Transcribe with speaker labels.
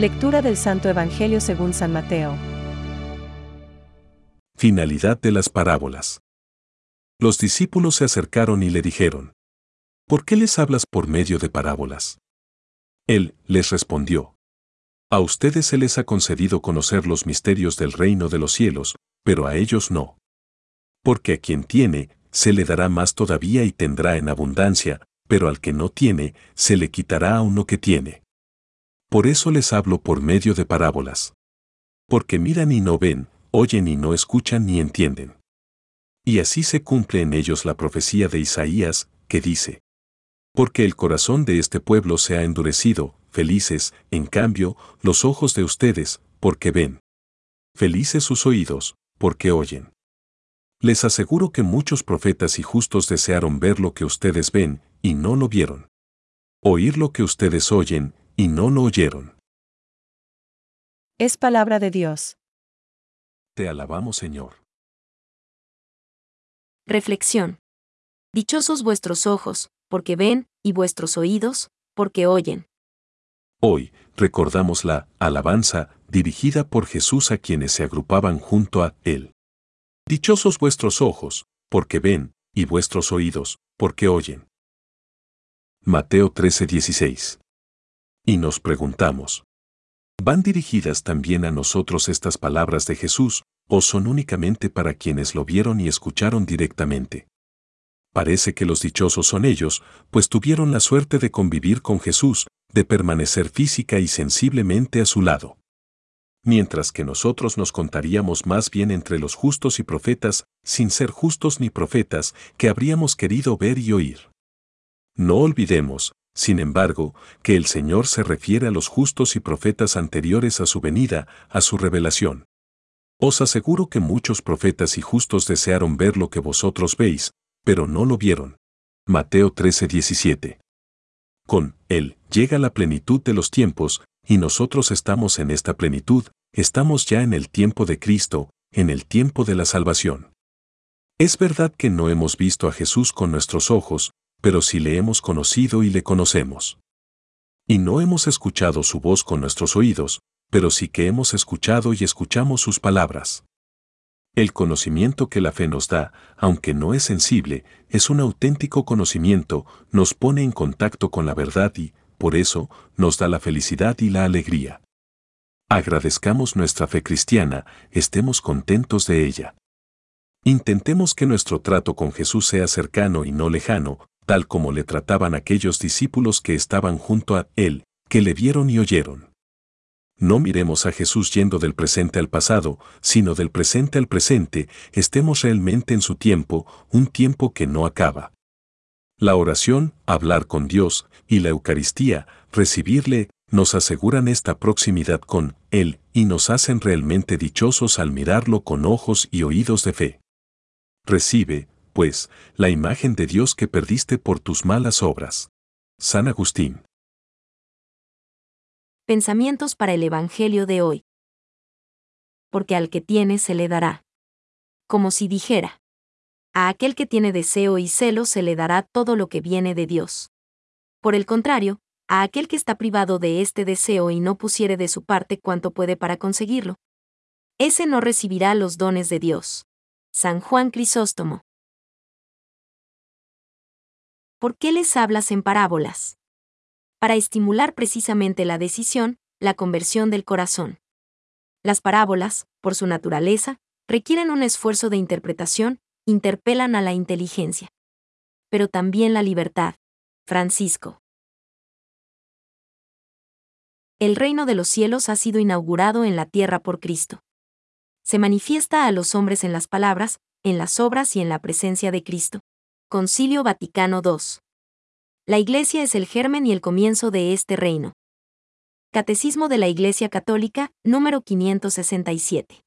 Speaker 1: Lectura del Santo Evangelio según San Mateo.
Speaker 2: Finalidad de las parábolas. Los discípulos se acercaron y le dijeron, ¿Por qué les hablas por medio de parábolas? Él les respondió, A ustedes se les ha concedido conocer los misterios del reino de los cielos, pero a ellos no. Porque a quien tiene, se le dará más todavía y tendrá en abundancia, pero al que no tiene, se le quitará aún lo que tiene. Por eso les hablo por medio de parábolas. Porque miran y no ven, oyen y no escuchan ni entienden. Y así se cumple en ellos la profecía de Isaías, que dice, Porque el corazón de este pueblo se ha endurecido, felices, en cambio, los ojos de ustedes, porque ven. Felices sus oídos, porque oyen. Les aseguro que muchos profetas y justos desearon ver lo que ustedes ven, y no lo vieron. Oír lo que ustedes oyen, y no lo oyeron.
Speaker 1: Es palabra de Dios.
Speaker 2: Te alabamos, Señor.
Speaker 3: Reflexión. Dichosos vuestros ojos, porque ven, y vuestros oídos, porque oyen.
Speaker 2: Hoy, recordamos la alabanza dirigida por Jesús a quienes se agrupaban junto a Él. Dichosos vuestros ojos, porque ven, y vuestros oídos, porque oyen. Mateo 13:16. Y nos preguntamos, ¿van dirigidas también a nosotros estas palabras de Jesús, o son únicamente para quienes lo vieron y escucharon directamente? Parece que los dichosos son ellos, pues tuvieron la suerte de convivir con Jesús, de permanecer física y sensiblemente a su lado mientras que nosotros nos contaríamos más bien entre los justos y profetas, sin ser justos ni profetas, que habríamos querido ver y oír. No olvidemos, sin embargo, que el Señor se refiere a los justos y profetas anteriores a su venida, a su revelación. Os aseguro que muchos profetas y justos desearon ver lo que vosotros veis, pero no lo vieron. Mateo 13:17. Con Él llega la plenitud de los tiempos, y nosotros estamos en esta plenitud, estamos ya en el tiempo de Cristo, en el tiempo de la salvación. Es verdad que no hemos visto a Jesús con nuestros ojos, pero sí le hemos conocido y le conocemos. Y no hemos escuchado su voz con nuestros oídos, pero sí que hemos escuchado y escuchamos sus palabras. El conocimiento que la fe nos da, aunque no es sensible, es un auténtico conocimiento, nos pone en contacto con la verdad y, por eso, nos da la felicidad y la alegría. Agradezcamos nuestra fe cristiana, estemos contentos de ella. Intentemos que nuestro trato con Jesús sea cercano y no lejano, tal como le trataban aquellos discípulos que estaban junto a Él, que le vieron y oyeron. No miremos a Jesús yendo del presente al pasado, sino del presente al presente, estemos realmente en su tiempo, un tiempo que no acaba. La oración, hablar con Dios, y la Eucaristía, recibirle, nos aseguran esta proximidad con Él y nos hacen realmente dichosos al mirarlo con ojos y oídos de fe. Recibe, pues, la imagen de Dios que perdiste por tus malas obras. San Agustín.
Speaker 3: Pensamientos para el Evangelio de hoy. Porque al que tiene se le dará. Como si dijera. A aquel que tiene deseo y celo se le dará todo lo que viene de Dios. Por el contrario, a aquel que está privado de este deseo y no pusiere de su parte cuanto puede para conseguirlo, ese no recibirá los dones de Dios. San Juan Crisóstomo. ¿Por qué les hablas en parábolas? Para estimular precisamente la decisión, la conversión del corazón. Las parábolas, por su naturaleza, requieren un esfuerzo de interpretación interpelan a la inteligencia. Pero también la libertad. Francisco. El reino de los cielos ha sido inaugurado en la tierra por Cristo. Se manifiesta a los hombres en las palabras, en las obras y en la presencia de Cristo. Concilio Vaticano II. La Iglesia es el germen y el comienzo de este reino. Catecismo de la Iglesia Católica, número 567.